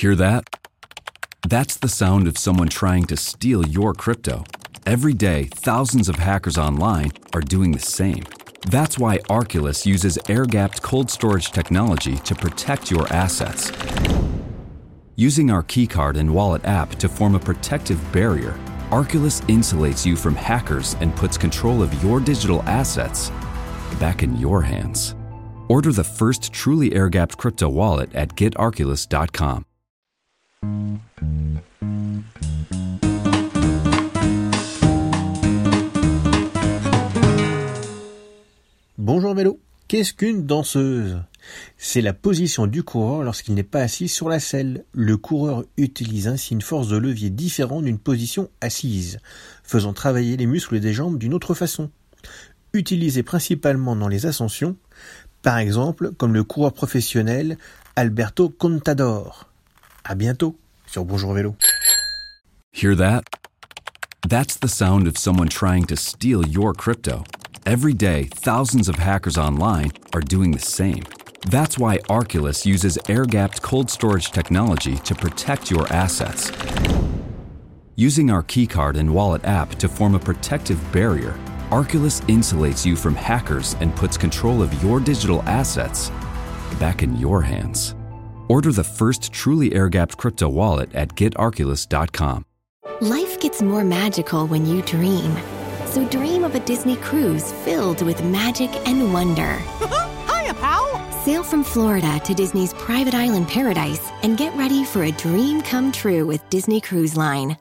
Hear that? That's the sound of someone trying to steal your crypto. Every day, thousands of hackers online are doing the same. That's why Arculus uses air gapped cold storage technology to protect your assets. Using our keycard and wallet app to form a protective barrier, Arculus insulates you from hackers and puts control of your digital assets back in your hands. Order the first truly air gapped crypto wallet at getarculus.com. Bonjour Mélo. Qu'est-ce qu'une danseuse? C'est la position du coureur lorsqu'il n'est pas assis sur la selle. Le coureur utilise ainsi une force de levier différente d'une position assise, faisant travailler les muscles des jambes d'une autre façon. Utilisé principalement dans les ascensions, par exemple comme le coureur professionnel Alberto Contador. À bientôt sur Bonjour Vélo. Hear that? That's the sound of someone trying to steal your crypto. Every day, thousands of hackers online are doing the same. That's why Arculus uses air gapped cold storage technology to protect your assets. Using our keycard and wallet app to form a protective barrier, Arculus insulates you from hackers and puts control of your digital assets back in your hands. Order the first truly air gapped crypto wallet at getarculus.com. Life gets more magical when you dream. So dream of a Disney cruise filled with magic and wonder. Hiya, pal! Sail from Florida to Disney's private island paradise and get ready for a dream come true with Disney Cruise Line.